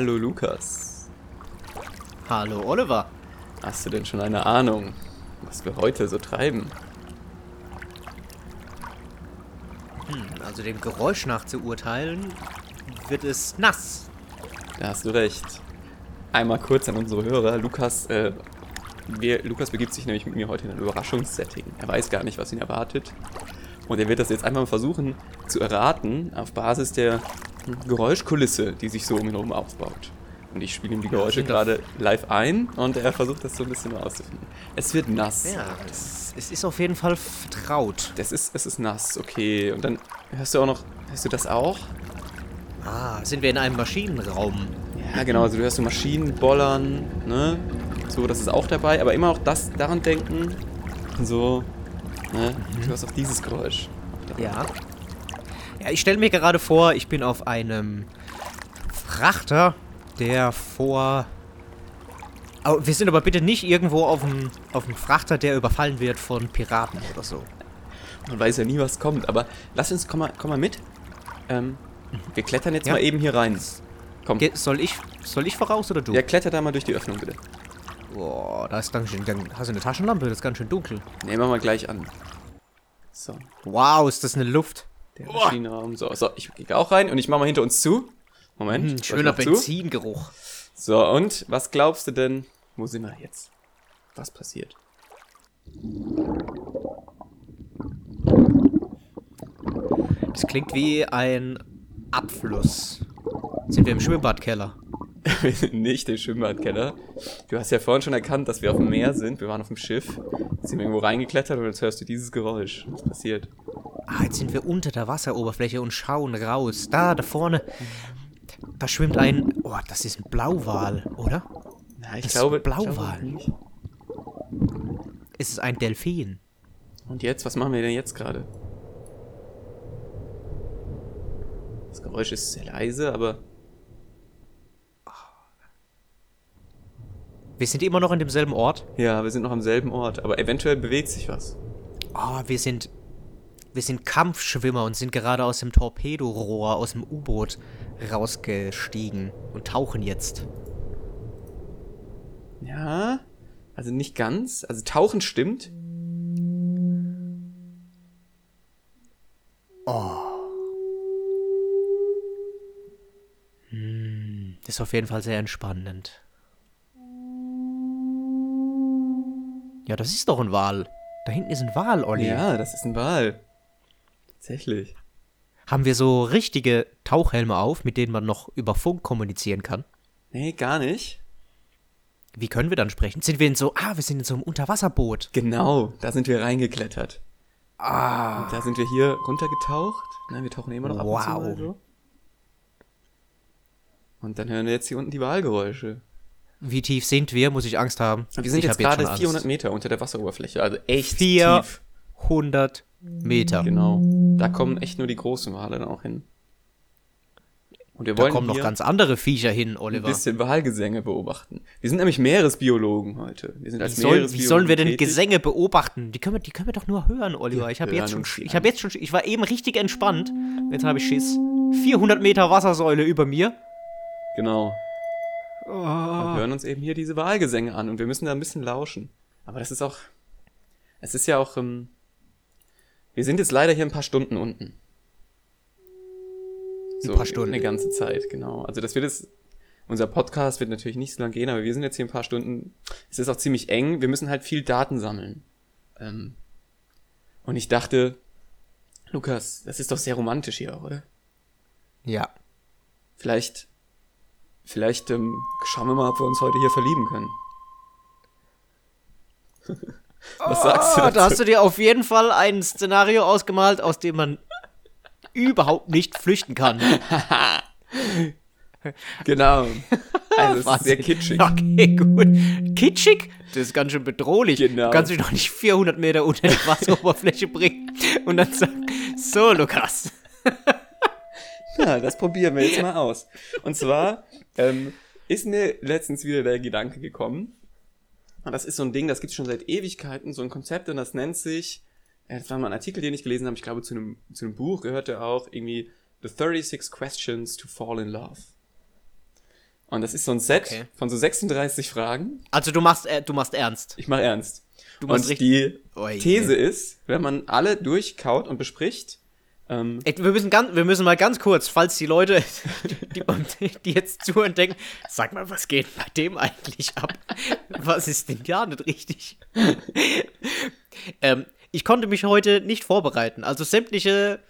Hallo Lukas. Hallo Oliver. Hast du denn schon eine Ahnung, was wir heute so treiben? Hm, also dem Geräusch nach zu urteilen, wird es nass. Da hast du recht. Einmal kurz an unsere Hörer. Lukas, äh, wir, Lukas begibt sich nämlich mit mir heute in ein Überraschungssetting. Er weiß gar nicht, was ihn erwartet. Und er wird das jetzt einfach mal versuchen zu erraten auf Basis der Geräuschkulisse, die sich so um ihn herum aufbaut. Und ich spiele ihm die Geräusche gerade live ein und er versucht das so ein bisschen auszufinden. Es wird nass. Ja, es, es ist auf jeden Fall vertraut. Das ist, es ist nass, okay. Und dann hörst du auch noch, hörst du das auch? Ah, sind wir in einem Maschinenraum? Ja, genau, also du hörst so Maschinen bollern, ne? So, das ist auch dabei, aber immer auch das daran denken, so, ne? Du hörst auch dieses Geräusch. Ja. Ja, ich stelle mir gerade vor, ich bin auf einem Frachter, der vor. Oh, wir sind aber bitte nicht irgendwo auf dem, auf dem Frachter, der überfallen wird von Piraten oder so. Man weiß ja nie, was kommt, aber lass uns, komm mal, komm mal mit. Ähm, wir klettern jetzt Ja. mal eben hier rein. Komm. Ge soll ich, soll ich voraus oder du? Ja, kletter da mal durch die Öffnung, bitte. Boah, da ist ganz schön. Dann hast du eine Taschenlampe, das ist ganz schön dunkel. Nehmen wir mal gleich an. So, Wow, ist das eine Luft. Der Maschinenraum. So, so, ich gehe auch rein und ich mache mal hinter uns zu. Moment. Hm, schöner. Benzingeruch. So, und was glaubst du denn? Wo sind wir jetzt? Was passiert? Das klingt wie ein Abfluss. Sind wir im Schwimmbadkeller? Wir sind nicht im Schwimmbadkeller. Du hast ja vorhin schon erkannt, dass wir auf dem Meer sind. Wir waren auf dem Schiff. Sind wir irgendwo reingeklettert und jetzt hörst du dieses Geräusch. Was passiert? Ah, jetzt sind wir unter der Wasseroberfläche und schauen raus. Da, da vorne. Da schwimmt ein. Oh, das ist ein Blauwal, oder? Na, ich Das glaube. ist Blauwal. ich glaube nicht. Ist es ein Delfin? Und jetzt, was machen wir denn jetzt gerade? Das Geräusch ist sehr leise, aber Wir sind immer noch an demselben Ort. ja, wir sind noch am selben Ort. Aber eventuell bewegt sich was. Oh, wir sind. Wir sind Kampfschwimmer und sind gerade aus dem Torpedorohr, aus dem U-Boot rausgestiegen und tauchen jetzt. Ja, also nicht ganz. Also tauchen stimmt. Das ist auf jeden Fall sehr entspannend. Ja, das ist doch ein Wal. Da hinten ist ein Wal, Olli. Ja, das ist ein Wal. Tatsächlich. Haben wir so richtige Tauchhelme auf, mit denen man noch über Funk kommunizieren kann? Nee, gar nicht. Wie können wir dann sprechen? Sind wir in so, ah, wir sind in so einem Unterwasserboot. Genau, da sind wir reingeklettert. Ah. Und da sind wir hier runtergetaucht. Nein, wir tauchen immer noch ab und zu Wow. mal so. Und dann hören wir jetzt hier unten die Wahlgeräusche. Wie tief sind wir? Muss ich Angst haben? Wir sind ich jetzt gerade schon Angst. 400 Meter unter der Wasseroberfläche, also echt tief. 400 Meter. Genau. Da kommen echt nur die großen Wale dann auch hin. Und wir Da wollen kommen noch ganz andere Viecher hin, ein Oliver. bisschen Wahlgesänge beobachten. Wir sind nämlich Meeresbiologen heute. Wir sind als Wie, soll, wie sollen wir denn tätig. Gesänge beobachten? Die können wir, die können wir doch nur hören, Oliver. Ich habe jetzt schon, ich habe jetzt schon, ich war eben richtig entspannt. Jetzt habe ich Schiss. 400 Meter Wassersäule über mir. Genau. Oh. Und hören uns eben hier diese Wahlgesänge an und wir müssen da ein bisschen lauschen. Aber das ist auch, es ist ja auch, ähm, wir sind jetzt leider hier ein paar Stunden unten. So, paar Stunden. Eine ganze Zeit, genau. Also das wird jetzt, unser Podcast wird natürlich nicht so lange gehen, aber wir sind jetzt hier ein paar Stunden. Es ist auch ziemlich eng. Wir müssen halt viel Daten sammeln. Ähm, und ich dachte, Lukas, das ist doch sehr romantisch hier auch, oder? Ja. Vielleicht, vielleicht ähm, schauen wir mal, ob wir uns heute hier verlieben können. Was sagst du Ah, dazu? da hast du dir auf jeden Fall ein Szenario ausgemalt, aus dem man überhaupt nicht flüchten kann. Genau. Also sehr kitschig. Okay, gut. Kitschig? Das ist ganz schön bedrohlich. Genau. Du kannst mich doch nicht 400 Meter unter die Wasseroberfläche bringen und dann sagen, so, Lukas. Ja, das probieren wir jetzt mal aus. Und zwar ähm, ist mir letztens wieder der Gedanke gekommen. Und das ist so ein Ding, das gibt es schon seit Ewigkeiten, so ein Konzept, und das nennt sich, äh, das war mal ein Artikel, den ich gelesen habe, ich glaube zu einem, zu einem Buch gehörte auch irgendwie The 36 Questions to Fall in Love. Und das ist so ein Set Okay. von so 36 Fragen. Also du machst, äh, du machst ernst. Ich mache ernst. Du machst und richtig- die These ist, wenn man alle durchkaut und bespricht, ähm, Ey, wir, müssen ganz, wir müssen mal ganz kurz, falls die Leute, die, die jetzt zuhören, denken, sag mal, was geht bei dem eigentlich ab? Was ist denn ja nicht richtig? ähm, ich konnte mich heute nicht vorbereiten. Also sämtliche,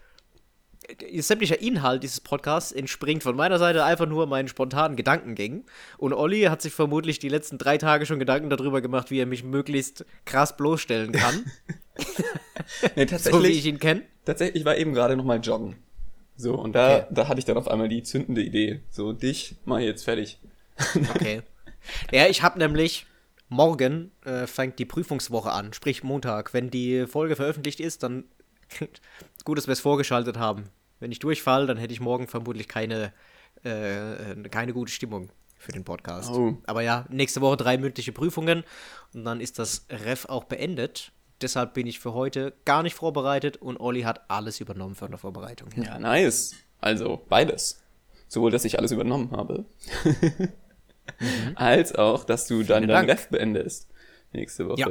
sämtlicher Inhalt dieses Podcasts entspringt von meiner Seite einfach nur meinen spontanen Gedankengängen. Und Olli hat sich vermutlich die letzten drei Tage schon Gedanken darüber gemacht, wie er mich möglichst krass bloßstellen kann. nee, so wie tatsächlich, ich ihn kenne. tatsächlich war eben gerade noch mal joggen. So, und da, Okay. da hatte ich dann auf einmal die zündende Idee. So, dich, mal jetzt fertig. Okay. Ja, ich habe nämlich morgen äh, fängt die Prüfungswoche an, sprich Montag. Wenn die Folge veröffentlicht ist, dann gut, dass wir es vorgeschaltet haben. Wenn ich durchfall, dann hätte ich morgen vermutlich keine, äh, keine gute Stimmung für den Podcast. Oh. Aber ja, nächste Woche drei mündliche Prüfungen und dann ist das Ref auch beendet. Deshalb bin ich für heute gar nicht vorbereitet und Olli hat alles übernommen von der Vorbereitung. her. Ja, nice. Also, beides. Sowohl, dass ich alles übernommen habe, als auch, dass du dann dein Dank. Ref beendest. Nächste Woche. Ja.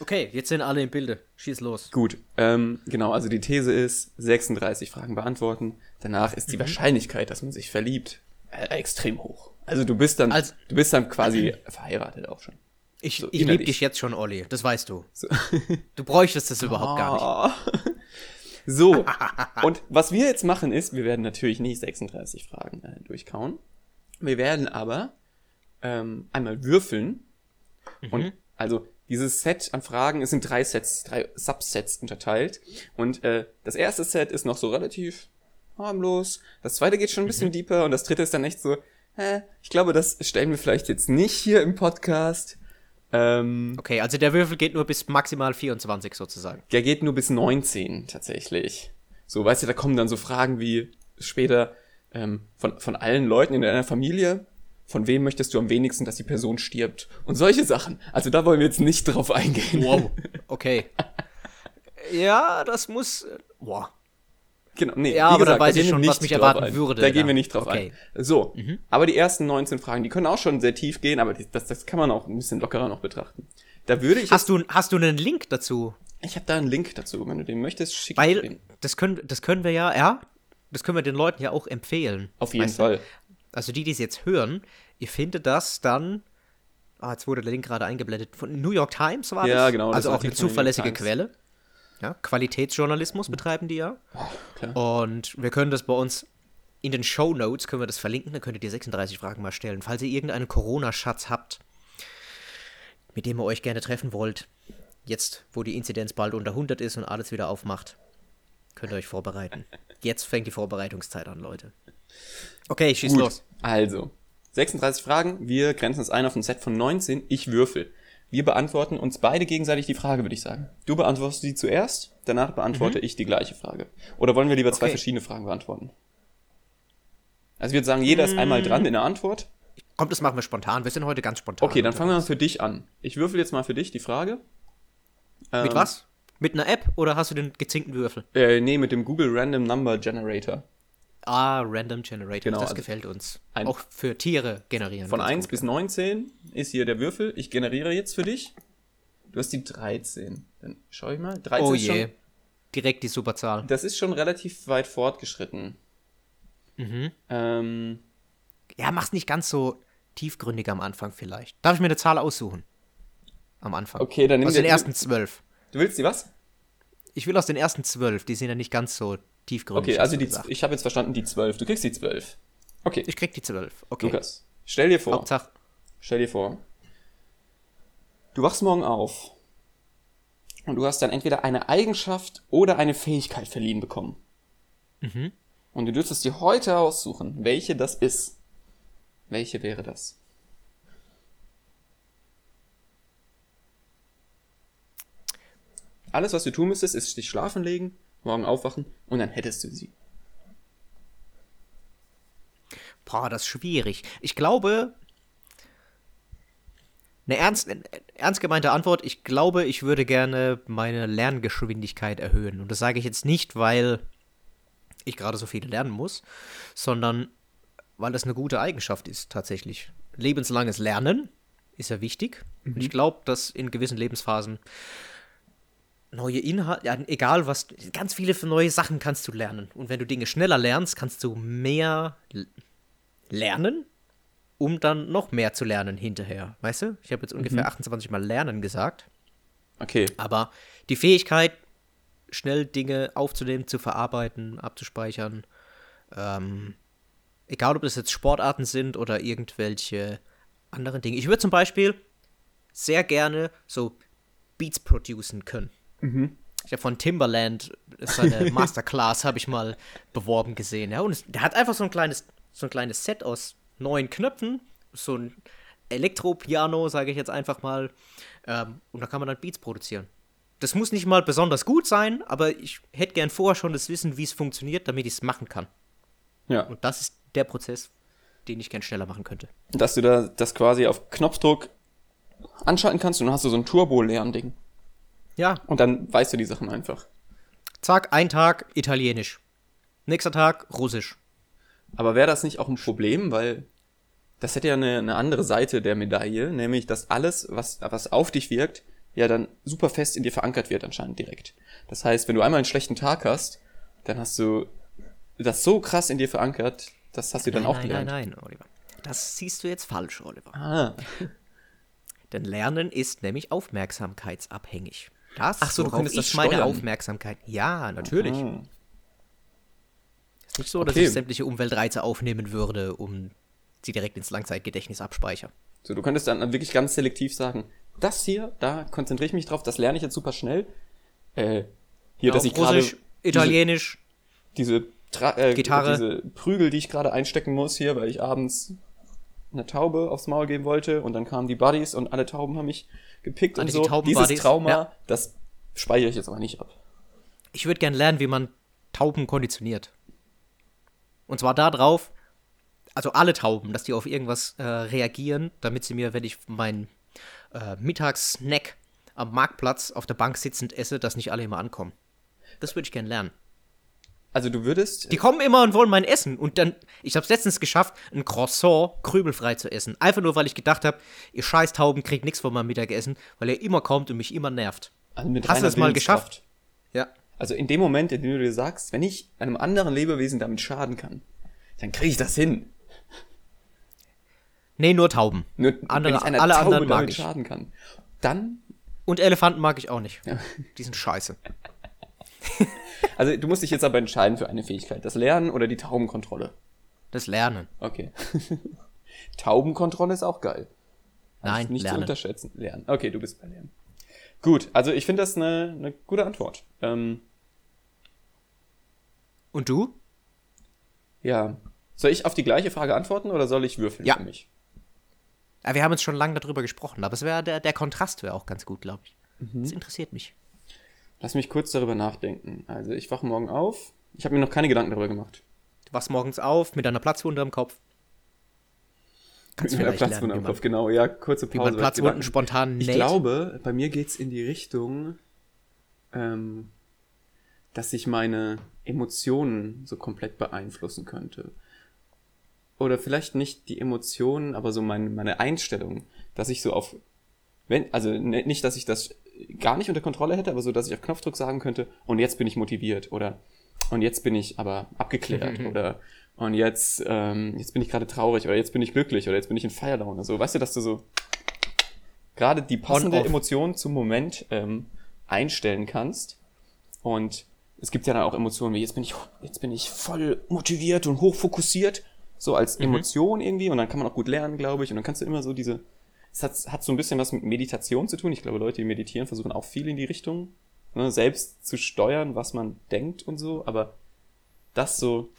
Okay, jetzt sind alle im Bilde. Schieß los. Gut, ähm, genau, also die These ist, 36 Fragen beantworten. Danach ist die Mhm. Wahrscheinlichkeit, dass man sich verliebt, äh, extrem hoch. Also du bist dann, Also- du bist dann quasi verheiratet auch schon. Ich, So, ich liebe dich jetzt schon, Olli. Das weißt du. So. Du bräuchtest das überhaupt gar nicht. So, und was wir jetzt machen ist, wir werden natürlich nicht 36 Fragen äh, durchkauen. Wir werden aber ähm, einmal würfeln. Und also dieses Set an Fragen, es sind drei Sets, drei Subsets unterteilt. Und äh, das erste Set ist noch so relativ harmlos. Das zweite geht schon ein bisschen deeper und das dritte ist dann echt so, hä, ich glaube, das stellen wir vielleicht jetzt nicht hier im Podcast. Ähm, Okay, also der Würfel geht nur bis maximal 24 sozusagen. der geht nur bis 19 tatsächlich. So, weißt du, da kommen dann so Fragen wie später ähm, von, von allen Leuten in deiner Familie, von wem möchtest du am wenigsten, dass die Person stirbt? Und solche Sachen. Also da wollen wir jetzt nicht drauf eingehen. Wow. Okay. ja, das muss. äh, Wow. Genau, nee, Ja, wie aber gesagt, weiß da ich gehen wir schon, nicht was mich erwarten ein. würde Da gehen wir nicht drauf Okay. ein. So, aber die ersten 19 Fragen, die können auch schon sehr tief gehen, aber das, das kann man auch ein bisschen lockerer noch betrachten. Da würde ich Hast du, hast du einen Link dazu? ich habe da einen Link dazu, wenn du den möchtest, schick ich Weil den. das können, das können wir ja, ja, das können wir den Leuten ja auch empfehlen. Auf jeden Weißt du? Fall. Also die, die es jetzt hören, ihr findet das dann. Ah, jetzt wurde der Link gerade eingeblendet. Von New York Times war das? Ja, genau, das Also war auch eine zuverlässige. Quelle. Ja, Qualitätsjournalismus betreiben die ja. Klar. Und wir können das bei uns in den Show Notes können wir das verlinken. Dann könnt ihr die 36 Fragen mal stellen. Falls ihr irgendeinen Corona-Schatz habt, mit dem ihr euch gerne treffen wollt, jetzt, wo die Inzidenz bald unter 100 ist und alles wieder aufmacht, könnt ihr euch vorbereiten. Jetzt fängt die Vorbereitungszeit an, Leute. Okay, schieß Gut, los. also 36 Fragen. Wir grenzen es ein auf ein Set von 19. Ich würfel. Wir beantworten uns beide gegenseitig die Frage, würde ich sagen. Du beantwortest die zuerst, danach beantworte ich die gleiche Frage. Oder wollen wir lieber zwei Okay. verschiedene Fragen beantworten? Also ich würde sagen, jeder ist einmal dran in der Antwort. Kommt, das machen wir spontan. Wir sind heute ganz spontan. Okay, dann fangen wir mal für dich an. Ich würfel jetzt mal für dich die Frage. Ähm, Mit was? Mit einer App oder hast du den gezinkten Würfel? Äh, nee, mit dem Google Random Number Generator. Ah, Random Generator. Genau, das also gefällt uns. Auch für Tiere generieren. Von ganz 1 gut. bis 19 ist hier der Würfel. Ich generiere jetzt für dich. Du hast die 13. Dann schau ich mal. 13 Oh je. schon, Direkt die Superzahl. das ist schon relativ weit fortgeschritten. Mhm. Ähm, Ja, mach's nicht ganz so tiefgründig am Anfang vielleicht. Darf ich mir eine Zahl aussuchen? Am Anfang. okay, dann nimm Aus den ersten zwölf. Du willst die was? Ich will aus den ersten zwölf. Die sind ja nicht ganz so tiefgründig. Okay, also die, ich habe jetzt verstanden die 12. Du kriegst die 12. Okay, Ich krieg die zwölf. Okay. Lukas, stell dir vor, Hauptsache. stell dir vor, du wachst morgen auf und du hast dann entweder eine Eigenschaft oder eine Fähigkeit verliehen bekommen. Mhm. Und du dürftest dir heute aussuchen, welche das ist. Welche wäre das? Alles, was du tun müsstest, ist dich schlafen legen, morgen aufwachen und dann hättest du sie. Boah, das ist schwierig. Ich glaube, eine ernst, ernst gemeinte Antwort, ich glaube, ich würde gerne meine Lerngeschwindigkeit erhöhen. Und das sage ich jetzt nicht, weil ich gerade so viel lernen muss, sondern weil das eine gute Eigenschaft ist, tatsächlich. Lebenslanges Lernen ist ja wichtig. Und ich glaube, dass in gewissen Lebensphasen neue Inhalte, ja, egal was, ganz viele neue Sachen kannst du lernen. Und wenn du Dinge schneller lernst, kannst du mehr lernen, um dann noch mehr zu lernen hinterher. Weißt du? Ich habe jetzt ungefähr 28 Mal lernen gesagt. Okay. Aber die Fähigkeit, schnell Dinge aufzunehmen, zu verarbeiten, abzuspeichern, ähm, egal ob das jetzt Sportarten sind oder irgendwelche anderen Dinge. Ich würde zum Beispiel sehr gerne so Beats producen können. Ich habe von Timberland seine Masterclass habe ich mal beworben gesehen, ja, und es, der hat einfach so ein kleines so ein kleines Set aus neun Knöpfen, so ein Elektropiano, sage ich jetzt einfach mal, ähm, und da kann man dann Beats produzieren. Das muss nicht mal besonders gut sein, aber ich hätte gern vorher schon das Wissen, wie es funktioniert, damit ich es machen kann. Ja. Und das ist der Prozess, den ich gern schneller machen könnte. Dass du da das quasi auf Knopfdruck anschalten kannst und dann hast du so ein Turbo-Lernding. Ja, Und dann weißt du die Sachen einfach. zack, ein Tag Italienisch. Nächster Tag Russisch. Aber wäre das nicht auch ein Problem, weil das hätte ja eine, eine andere Seite der Medaille, nämlich dass alles, was, was auf dich wirkt, ja dann super fest in dir verankert wird anscheinend direkt. Das heißt, wenn du einmal einen schlechten Tag hast, dann hast du das so krass in dir verankert, das hast du dann nein, auch nein, gelernt. nein, nein, Oliver. Das siehst du jetzt falsch, Oliver. Ah, Denn Lernen ist nämlich aufmerksamkeitsabhängig. Das, Ach so, du könntest das meine steuern. Aufmerksamkeit. Ja, natürlich. ah. ist nicht so, dass Okay. ich sämtliche Umweltreize aufnehmen würde, um sie direkt ins Langzeitgedächtnis abspeichern. So, du könntest dann wirklich ganz selektiv sagen, das hier, da konzentriere ich mich drauf, das lerne ich jetzt super schnell. Äh, hier, dass ich gerade Italienisch, diese, Tra äh, Gitarre. diese Prügel, die ich gerade einstecken muss hier, weil ich abends eine Taube aufs Maul geben wollte und dann kamen die Buddies und alle Tauben haben mich gepickt Alle und die so. Tauben-Buddies, Dieses Trauma, ja. das speichere ich jetzt aber nicht ab. Ich würde gern lernen, wie man Tauben konditioniert. Und zwar darauf, also alle Tauben, dass die auf irgendwas äh, reagieren, damit sie mir, wenn ich meinen äh, Mittagssnack am Marktplatz auf der Bank sitzend esse, dass nicht alle immer ankommen. Das würde ich gern lernen. Also du würdest, Die kommen immer und wollen mein Essen. Und dann, ich habe es letztens geschafft, ein Croissant krübelfrei zu essen. Einfach nur, weil ich gedacht habe, ihr scheiß Tauben kriegt nichts von meinem Mittagessen, weil er immer kommt und mich immer nervt. also mit Hast du das mal geschafft? Ja. Also in dem Moment, in dem du dir sagst, wenn ich einem anderen Lebewesen damit schaden kann, dann kriege ich das hin. Nee, nur Tauben. Nur Andere- wenn ich einer alle Taube anderen mag damit ich. schaden kann. Dann, Und Elefanten mag ich auch nicht. Die sind scheiße. also du musst dich jetzt aber entscheiden für eine Fähigkeit. Das Lernen oder die Taubenkontrolle. Das Lernen. Okay. Taubenkontrolle ist auch geil. Also Nein, nicht zu lernen. unterschätzen. Lernen. Okay, du bist bei Lernen. Gut, also ich finde das eine, eine gute Antwort. Ähm, Und du? ja. Soll ich auf die gleiche Frage antworten oder soll ich würfeln Ja. für mich? Ja, wir haben jetzt schon lange darüber gesprochen, aber es wäre der, der Kontrast wäre auch ganz gut, glaube ich. Mhm. Das interessiert mich. Lass mich kurz darüber nachdenken. Also ich wache morgen auf. Ich habe mir noch keine Gedanken darüber gemacht. Du wachst morgens auf mit einer Platzwunde am Kopf. Kannst Mit vielleicht Platzwunde am Kopf, genau. Ja, kurze Pause. wie man, Platzwunden spontan Ich näht. glaube, bei mir geht's in die Richtung, ähm, dass ich meine Emotionen so komplett beeinflussen könnte. Oder vielleicht nicht die Emotionen, aber so meine, meine Einstellung, dass ich so auf, wenn, also ne- nicht, dass ich das gar nicht unter Kontrolle hätte, aber so, dass ich auf Knopfdruck sagen könnte, und jetzt bin ich motiviert oder und jetzt bin ich aber abgeklärt oder und jetzt, ähm, jetzt bin ich gerade traurig oder jetzt bin ich glücklich oder jetzt bin ich in Feierlaune. So, weißt du, dass du so gerade die passende. Emotion zum Moment ähm, einstellen kannst. Und es gibt ja dann auch Emotionen wie jetzt bin ich jetzt bin ich voll motiviert und hochfokussiert, so als Emotion irgendwie und dann kann man auch gut lernen, glaube ich, und dann kannst du immer so diese es hat, hat so ein bisschen was mit Meditation zu tun. Ich glaube, Leute, die meditieren, versuchen auch viel in die Richtung, ne, selbst zu steuern, was man denkt und so, aber das so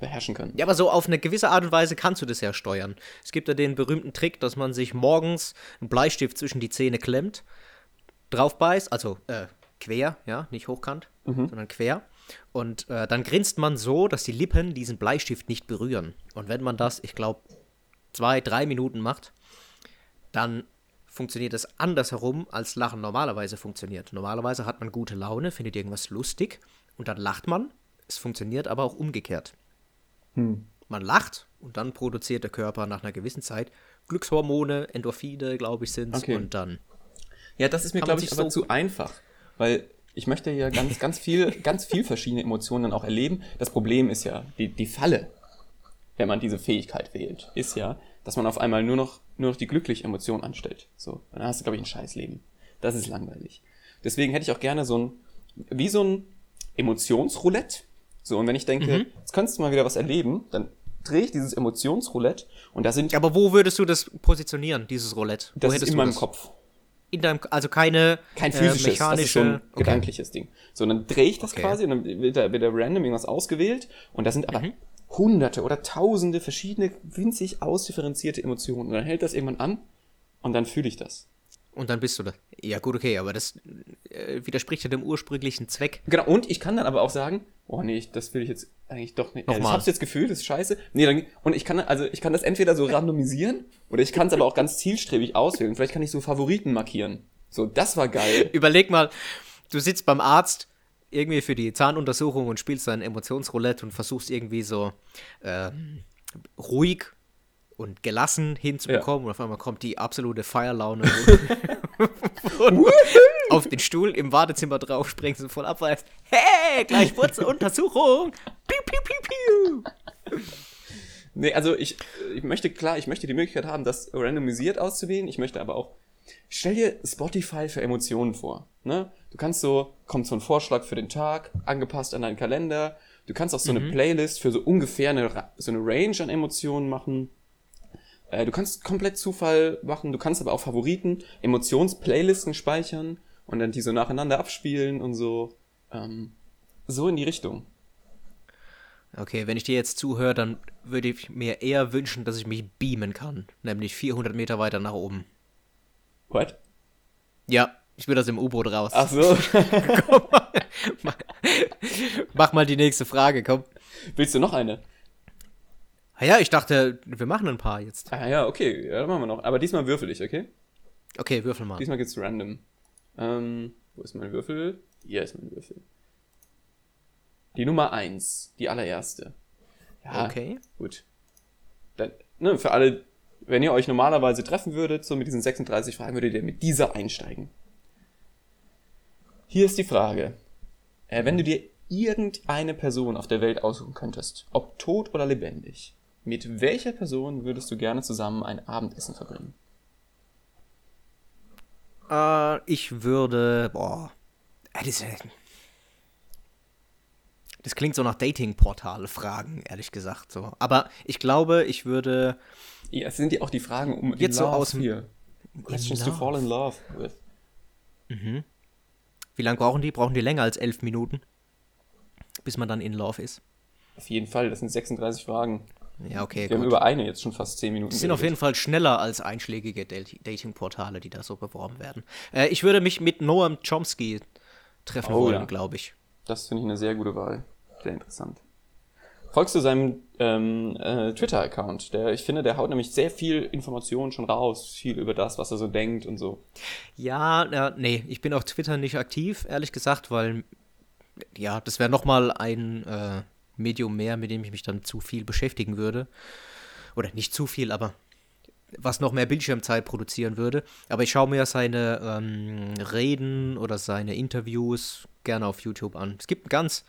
beherrschen können. Ja, aber so auf eine gewisse Art und Weise kannst du das ja steuern. Es gibt ja den berühmten Trick, dass man sich morgens einen Bleistift zwischen die Zähne klemmt, drauf beißt, also äh, quer, ja, nicht hochkant, sondern quer. Und äh, dann grinst man so, dass die Lippen diesen Bleistift nicht berühren. Und wenn man das, ich glaube, zwei, drei Minuten macht, dann funktioniert es andersherum, als Lachen normalerweise funktioniert. Normalerweise hat man gute Laune, findet irgendwas lustig und dann lacht man. Es funktioniert aber auch umgekehrt. Man man lacht und dann produziert der Körper nach einer gewissen Zeit Glückshormone, Endorphine, glaube ich, sind Okay. und dann. Ja, das ist mir, glaube ich, aber so- zu einfach. Weil ich möchte ja ganz, ganz viel, ganz viel verschiedene Emotionen dann auch erleben. Das Problem ist ja, die, die Falle, wenn man diese Fähigkeit wählt, ist ja, dass man auf einmal nur noch, nur noch die glückliche Emotion anstellt. So, dann hast du, glaube ich, ein Scheißleben. Das ist langweilig. Deswegen hätte ich auch gerne so ein, wie so ein Emotionsroulette. So, und wenn ich denke, Mhm. jetzt könntest du mal wieder was erleben, dann drehe ich dieses Emotionsroulette und da sind, Aber wo würdest du das positionieren, dieses Roulette? Wo das ist in du meinem das? Kopf. In deinem, also keine Kein äh, physisches, mechanische, das ist so ein okay. gedankliches Ding. So, dann drehe ich das Okay. quasi und dann wird da, wird da random irgendwas ausgewählt und da sind aber Mhm. Hunderte oder tausende verschiedene winzig ausdifferenzierte Emotionen. Und dann hält das irgendwann an und dann fühle ich das. Und dann bist du da. Ja, gut, okay, aber das äh, widerspricht ja dem ursprünglichen Zweck. Genau, und ich kann dann aber auch sagen, oh nee, ich- das will ich jetzt eigentlich doch nicht. Also ich Nochmal. hab's jetzt gefühlt, das ist scheiße. Nee, dann, und ich kann, also ich kann das entweder so randomisieren oder ich kann es aber auch ganz zielstrebig auswählen. Vielleicht kann ich so Favoriten markieren. So, das war geil. Überleg mal, du sitzt beim Arzt irgendwie für die Zahnuntersuchung und spielst dein Emotionsroulette und versuchst irgendwie so ähm, ruhig und gelassen hinzubekommen und auf einmal kommt die absolute Feierlaune und auf den Stuhl im Wartezimmer drauf springst und voll abweist. Hey, gleich Wurzeluntersuchung! Piu, piu, piu, piu. Nee, also ich, ich möchte, klar, ich möchte die Möglichkeit haben, das randomisiert auszuwählen. Ich möchte aber auch, stell dir Spotify für Emotionen vor. Ne? Du kannst so, kommt so ein Vorschlag für den Tag, angepasst an deinen Kalender. Du kannst auch so eine Playlist für so ungefähr eine, so eine Range an Emotionen machen. Äh, du kannst komplett Zufall machen. Du kannst aber auch Favoriten, Emotions-Playlisten speichern und dann die so nacheinander abspielen und so. Ähm, so in die Richtung. Okay, wenn ich dir jetzt zuhöre, dann würde ich mir eher wünschen, dass ich mich beamen kann. Nämlich 400 Meter weiter nach oben. What? Ja, ich will das im U-Boot raus. Ach so. Komm mal. Mach- Mach mal die nächste Frage, komm. Willst du noch eine? Ah ja, ich dachte, wir machen ein paar jetzt. Ah ja, okay, ja, dann machen wir noch. Aber diesmal würfel ich, okay? Okay, würfel mal. Diesmal geht's random. Ähm, wo ist mein Würfel? Hier ist mein Würfel. Die Nummer eins, die allererste. Ja, Okay. gut. Dann, ne, für alle, wenn ihr euch normalerweise treffen würdet, so mit diesen 36 Fragen, würdet ihr mit dieser einsteigen. Hier ist die Frage. Äh, wenn du dir irgendeine Person auf der Welt aussuchen könntest, ob tot oder lebendig, mit welcher Person würdest du gerne zusammen ein Abendessen verbringen? Äh, ich würde. Boah. Äh, Das, äh, das klingt so nach Dating-Portal-Fragen, ehrlich gesagt. So. Aber ich glaube, ich würde. Ja, es sind ja auch die Fragen um Jetzt so aus hier. Questions to fall in love with. Wie lange brauchen die? Brauchen die länger als elf Minuten? Bis man dann in Love ist. Auf jeden Fall, das sind 36 Fragen. Ja, okay, Wir haben gut. über eine jetzt schon fast 10 Minuten. Die sind auf jeden Fall schneller als einschlägige Dat- Dating-Portale, die da so beworben werden. Äh, ich würde mich mit Noam Chomsky treffen Oh, wollen, ja. glaube ich. Das finde ich eine sehr gute Wahl. Sehr interessant. Folgst du seinem ähm, äh, Twitter-Account? Ich finde, der haut nämlich sehr viel Informationen schon raus, viel über das, was er so denkt und so. Ja, äh, nee, ich bin auf Twitter nicht aktiv, ehrlich gesagt, weil, ja, das wäre nochmal ein äh, Medium mehr, mit dem ich mich dann zu viel beschäftigen würde. Oder nicht zu viel, aber was noch mehr Bildschirmzeit produzieren würde. Aber ich schaue mir seine ähm, Reden oder seine Interviews gerne auf YouTube an. Es gibt ein ganz,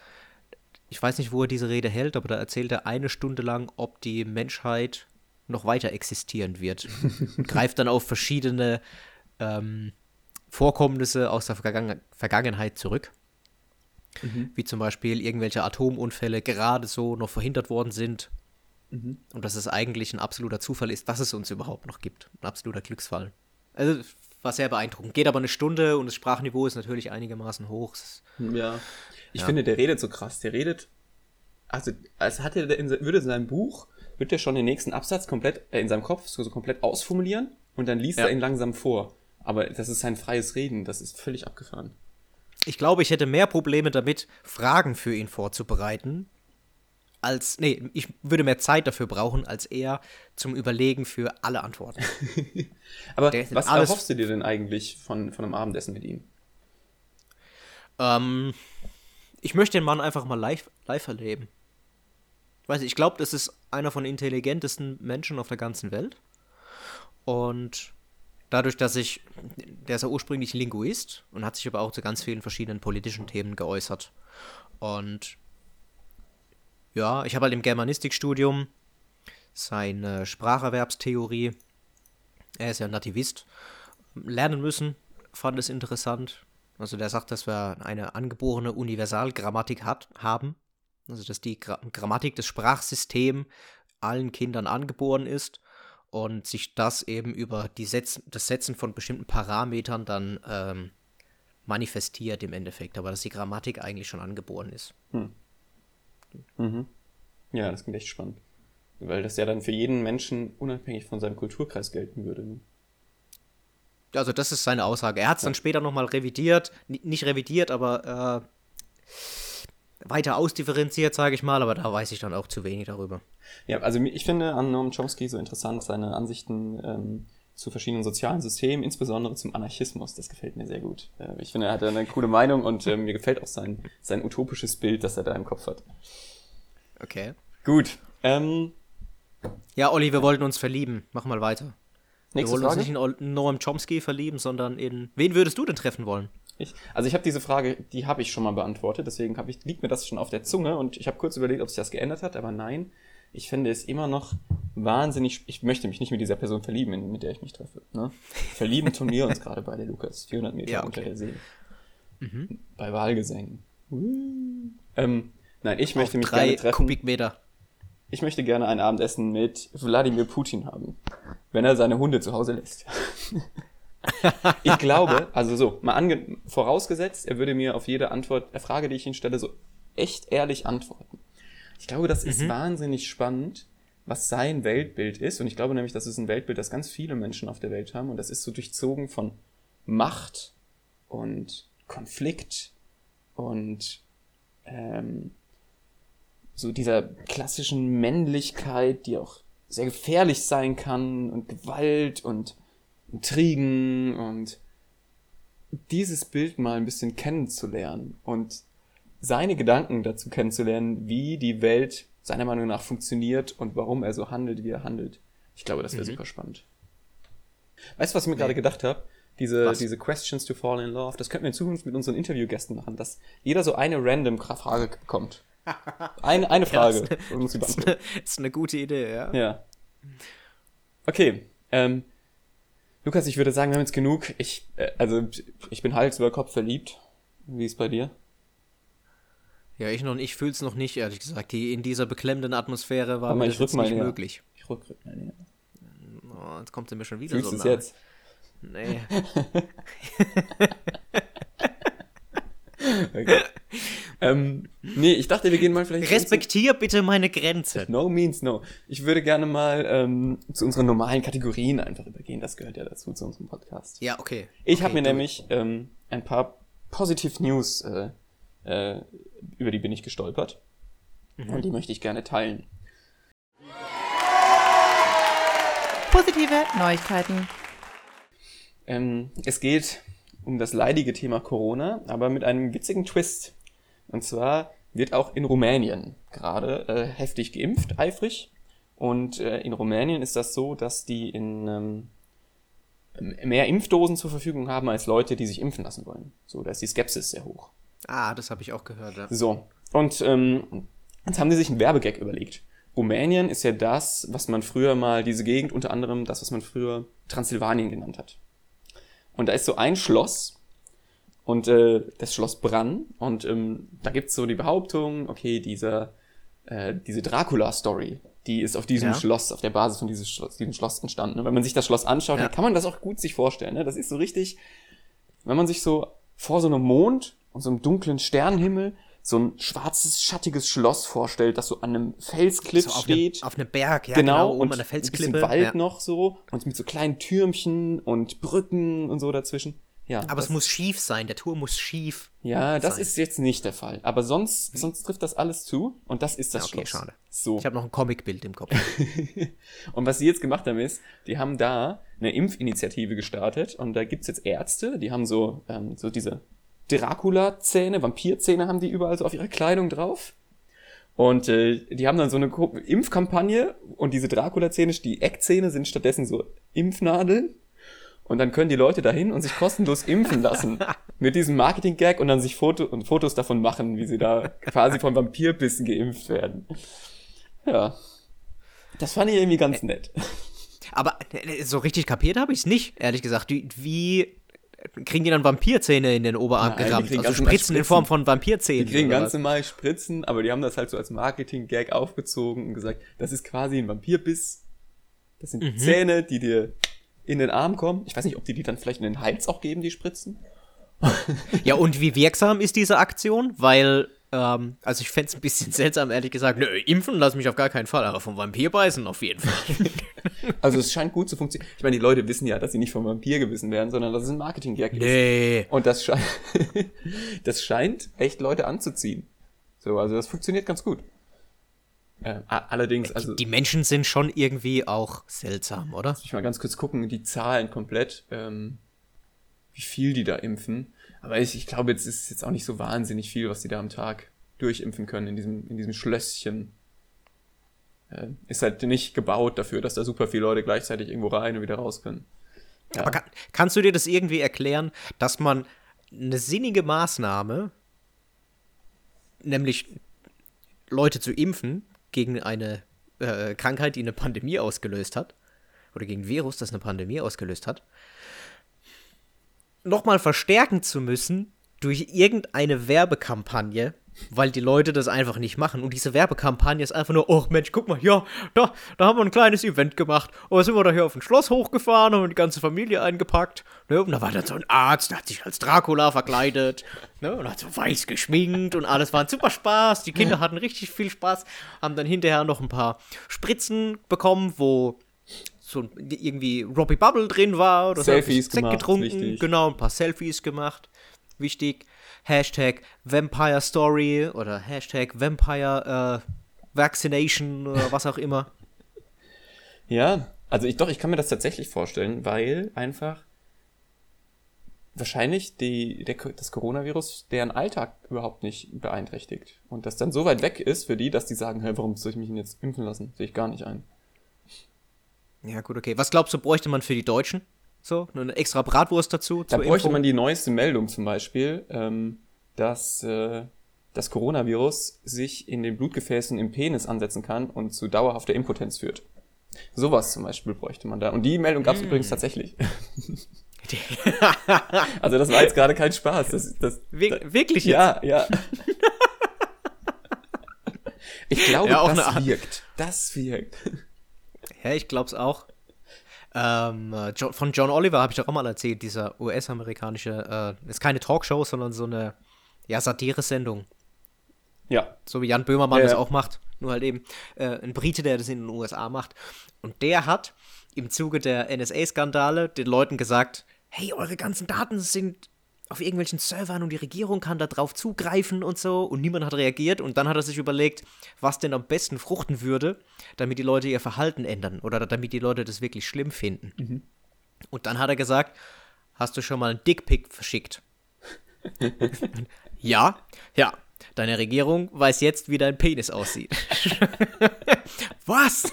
ich weiß nicht, wo er diese Rede hält, aber da erzählt er eine Stunde lang, ob die Menschheit noch weiter existieren wird. Greift dann auf verschiedene ähm, Vorkommnisse aus der Vergangen Vergangenheit zurück. Wie zum Beispiel irgendwelche Atomunfälle gerade so noch verhindert worden sind. Und dass es eigentlich ein absoluter Zufall ist, dass es uns überhaupt noch gibt. Ein absoluter Glücksfall. Also war sehr beeindruckend. Geht aber eine Stunde und das Sprachniveau ist natürlich einigermaßen hoch. Ja. Ich Ja. finde, der redet so krass. Der redet, also als hätte der in, würde in seinem Buch, wird er schon den nächsten Absatz komplett äh, in seinem Kopf so, so komplett ausformulieren und dann liest Ja. er ihn langsam vor. Aber das ist sein freies Reden, das ist völlig abgefahren. Ich glaube, ich hätte mehr Probleme damit, Fragen für ihn vorzubereiten, als. Nee, ich würde mehr Zeit dafür brauchen, als er zum Überlegen für alle Antworten. Aber was erhoffst du dir denn eigentlich von, von einem Abendessen mit ihm? ähm, ich möchte den Mann einfach mal live, live erleben. weiß ich, ich glaube, das ist einer von den intelligentesten Menschen auf der ganzen Welt. Und dadurch, dass ich, der ist ja ursprünglich Linguist und hat sich aber auch zu ganz vielen verschiedenen politischen Themen geäußert. Und ja, ich habe halt im Germanistikstudium seine Spracherwerbstheorie, er ist ja Nativist, lernen müssen, fand es interessant. Also der sagt, dass wir eine angeborene Universalgrammatik hat, haben. Also dass die Gra Grammatik des Sprachsystems allen Kindern angeboren ist und sich das eben über die Setz das Setzen von bestimmten Parametern dann ähm, manifestiert im Endeffekt, aber dass die Grammatik eigentlich schon angeboren ist. Hm. Mhm. Ja, das klingt echt spannend. Weil das ja dann für jeden Menschen unabhängig von seinem Kulturkreis gelten würde. Ne? Also das ist seine Aussage. Er hat es ja. dann später nochmal revidiert, N nicht revidiert, aber äh, weiter ausdifferenziert, sage ich mal, aber da weiß ich dann auch zu wenig darüber. Ja, also ich finde an Noam Chomsky so interessant seine Ansichten ähm, zu verschiedenen sozialen Systemen, insbesondere zum Anarchismus. Das gefällt mir sehr gut. Ich finde, er hat eine coole Meinung und äh, mir gefällt auch sein, sein utopisches Bild, das er da im Kopf hat. Okay. Gut. Ähm, ja, Olli, wir wollten uns verlieben. Mach mal weiter. wir wollen Frage? uns nicht in Noam Chomsky verlieben, sondern in. Wen würdest du denn treffen wollen? Ich, also ich habe diese Frage, die habe ich schon mal beantwortet, deswegen ich, liegt mir das schon auf der Zunge und ich habe kurz überlegt, ob sich das geändert hat, aber nein ich finde es immer noch wahnsinnig, ich möchte mich nicht mit dieser Person verlieben, mit der ich mich treffe. Ne? Verlieben tun wir uns gerade bei der Lukas, 400 Meter ja, okay. unter der See. Mhm. Bei Wahlgesängen. Ähm, nein, ich möchte mich drei gerne treffen. Kubikmeter. Ich möchte gerne ein Abendessen mit Wladimir Putin haben, wenn er seine Hunde zu Hause lässt. ich glaube, also so, mal ange vorausgesetzt, er würde mir auf jede Antwort, Frage, die ich ihn stelle, so echt ehrlich antworten. Ich glaube, das ist mhm. wahnsinnig spannend, was sein Weltbild ist. Und ich glaube nämlich, das ist ein Weltbild, das ganz viele Menschen auf der Welt haben. Und das ist so durchzogen von Macht und Konflikt und ähm, so dieser klassischen Männlichkeit, die auch sehr gefährlich sein kann und Gewalt und Intrigen und dieses Bild mal ein bisschen kennenzulernen und seine Gedanken dazu kennenzulernen, wie die Welt seiner Meinung nach funktioniert und warum er so handelt, wie er handelt. Ich glaube, das wäre mhm. super spannend. Weißt du, was ich mir gerade gedacht habe? Diese, diese Questions to Fall in Love, das könnten wir in Zukunft mit unseren Interviewgästen machen, dass jeder so eine random Frage bekommt. Eine, eine Frage. Ja, das, ist eine, ist eine gute Idee, ja. Ja. Okay. Ähm, Lukas, ich würde sagen, wir haben jetzt genug. Ich, äh, also, ich bin Hals über Kopf verliebt. Wie ist bei dir? Ja, ich noch ich fühle es noch nicht, ehrlich gesagt. Die, in dieser beklemmenden Atmosphäre war mir das jetzt nicht näher. möglich. Ich rück, rück mal näher. Oh, jetzt kommt sie mir schon wieder Fühlst so nah. jetzt? Nee. okay. ähm, nee, ich dachte, wir gehen mal vielleicht. Respektier bitte meine Grenze. No means no. Ich würde gerne mal ähm, zu unseren normalen Kategorien einfach übergehen. Das gehört ja dazu zu unserem Podcast. Ja, okay. Ich okay, habe mir nämlich ähm, ein paar Positive News äh, äh, über die bin ich gestolpert. Mhm. Und die möchte ich gerne teilen. Positive Neuigkeiten. Ähm, es geht um das leidige Thema Corona, aber mit einem witzigen Twist. Und zwar wird auch in Rumänien gerade äh, heftig geimpft, eifrig. Und äh, in Rumänien ist das so, dass die in ähm, mehr Impfdosen zur Verfügung haben als Leute, die sich impfen lassen wollen. So, da ist die Skepsis sehr hoch. Ah, das habe ich auch gehört. Ja. So, und ähm, jetzt haben die sich einen Werbegag überlegt. Rumänien ist ja das, was man früher mal, diese Gegend unter anderem, das, was man früher Transsilvanien genannt hat. Und da ist so ein Schloss und äh, das Schloss Bran und ähm, da gibt's so die Behauptung, okay, dieser, äh, diese Dracula-Story, die ist auf diesem ja. Schloss, auf der Basis von diesem Schloss, diesem Schloss entstanden. Und wenn man sich das Schloss anschaut, ja. dann kann man das auch gut sich vorstellen. Ne? Das ist so richtig, wenn man sich so vor so einem Mond und so einem dunklen Sternenhimmel so ein schwarzes, schattiges Schloss vorstellt, das so an einem Felskliff so auf steht. Ne, auf einem Berg, ja, genau, genau und an der Felsklippe. Ein bisschen Wald ja. noch so und mit so kleinen Türmchen und Brücken und so dazwischen. Ja, aber es muss schief sein, der Turm muss schief. Ja, das sein. ist jetzt nicht der Fall. Aber sonst, sonst trifft das alles zu und das ist das ja, okay, Schloss. schade. So. Ich habe noch ein Comicbild im Kopf. und was sie jetzt gemacht haben ist, die haben da eine Impfinitiative gestartet und da gibt's jetzt Ärzte, die haben so, ähm, so diese Dracula-Zähne, Vampirzähne haben die überall so auf ihrer Kleidung drauf. Und äh, die haben dann so eine Impfkampagne und diese Dracula-Zähne, die Eckzähne sind stattdessen so Impfnadeln. Und dann können die Leute dahin und sich kostenlos impfen lassen. mit diesem Marketing-Gag und dann sich Foto und Fotos davon machen, wie sie da quasi von Vampirbissen geimpft werden. Ja. Das fand ich irgendwie ganz nett. Aber äh, so richtig kapiert habe ich es nicht, ehrlich gesagt. Wie kriegen die dann Vampirzähne in den Oberarm Nein, gerammt? Also normal Spritzen in Spritzen. Form von Vampirzähnen. Die kriegen ganz normal Spritzen, aber die haben das halt so als Marketing-Gag aufgezogen und gesagt, das ist quasi ein Vampirbiss. Das sind Mhm. Zähne, die dir in den Arm kommen. Ich weiß nicht, ob die die dann vielleicht in den Hals auch geben, die Spritzen. Ja, und wie wirksam ist diese Aktion? Weil, ähm, also ich fände es ein bisschen seltsam, ehrlich gesagt. Nö, impfen lass mich auf gar keinen Fall, aber vom Vampir beißen auf jeden Fall. Also es scheint gut zu funktionieren. Ich meine, die Leute wissen ja, dass sie nicht vom Vampir gebissen werden, sondern dass es ein Marketing-Gag ist. nee. Und das scheint, das scheint echt Leute anzuziehen. So, also das funktioniert ganz gut. Äh, allerdings, also Die Menschen sind schon irgendwie auch seltsam, oder? ich mal ganz kurz gucken, die Zahlen komplett, ähm, wie viel die da impfen. Aber ich, ich glaube, jetzt ist jetzt auch nicht so wahnsinnig viel, was die da am Tag durchimpfen können in diesem, in diesem Schlösschen. Äh, ist halt nicht gebaut dafür, dass da super viele Leute gleichzeitig irgendwo rein und wieder raus können. Ja. Aber kann, kannst du dir das irgendwie erklären, dass man eine sinnige Maßnahme, nämlich Leute zu impfen gegen eine äh, Krankheit, die eine Pandemie ausgelöst hat, oder gegen Virus, das eine Pandemie ausgelöst hat, nochmal verstärken zu müssen durch irgendeine Werbekampagne, weil die Leute das einfach nicht machen. Und diese Werbekampagne ist einfach nur, oh Mensch, guck mal, ja, da, da haben wir ein kleines Event gemacht. Und da sind wir da hier auf ein Schloss hochgefahren, haben die ganze Familie eingepackt. Ne? Und da war dann so ein Arzt, der hat sich als Dracula verkleidet ne? und hat so weiß geschminkt und alles war ein super Spaß. Die Kinder hatten richtig viel Spaß, haben dann hinterher noch ein paar Spritzen bekommen, wo so irgendwie Robbie Bubble drin war oder Selfies so. Sekt gemacht, getrunken, wichtig. genau, ein paar Selfies gemacht. Wichtig. Hashtag Vampire Story oder Hashtag Vampire äh, Vaccination oder was auch immer. Ja, also ich doch, ich kann mir das tatsächlich vorstellen, weil einfach wahrscheinlich die, der, das Coronavirus deren Alltag überhaupt nicht beeinträchtigt. Und das dann so weit weg ist für die, dass die sagen, hey, warum soll ich mich denn jetzt impfen lassen? Sehe ich gar nicht ein. Ja, gut, okay. Was glaubst du, bräuchte man für die Deutschen? So, eine extra Bratwurst dazu? Da bräuchte Impfung? man die neueste Meldung zum Beispiel, ähm, dass äh, das Coronavirus sich in den Blutgefäßen im Penis ansetzen kann und zu dauerhafter Impotenz führt. Sowas zum Beispiel bräuchte man da. Und die Meldung gab es übrigens tatsächlich. also das war jetzt gerade kein Spaß. Das, das, Wir da- wirklich jetzt? ja, ja. Ich glaube, Ja, das wirkt. Das wirkt. Ja, ich glaub's auch. Ähm, äh, von John Oliver habe ich doch auch mal erzählt, dieser US-amerikanische, äh, ist keine Talkshow, sondern so eine, ja, Satire-Sendung. Ja. So wie Jan Böhmermann Ja, das ja. auch macht. Nur halt eben äh, ein Brite, der das in den USA macht. Und der hat im Zuge der NSA-Skandale den Leuten gesagt, hey, eure ganzen Daten sind auf irgendwelchen Servern und die Regierung kann da drauf zugreifen und so. Und niemand hat reagiert. Und dann hat er sich überlegt, was denn am besten fruchten würde, damit die Leute ihr Verhalten ändern oder damit die Leute das wirklich schlimm finden. Und dann hat er gesagt, hast du schon mal einen Dickpick verschickt? ja, ja. Deine Regierung weiß jetzt, wie dein Penis aussieht. Was?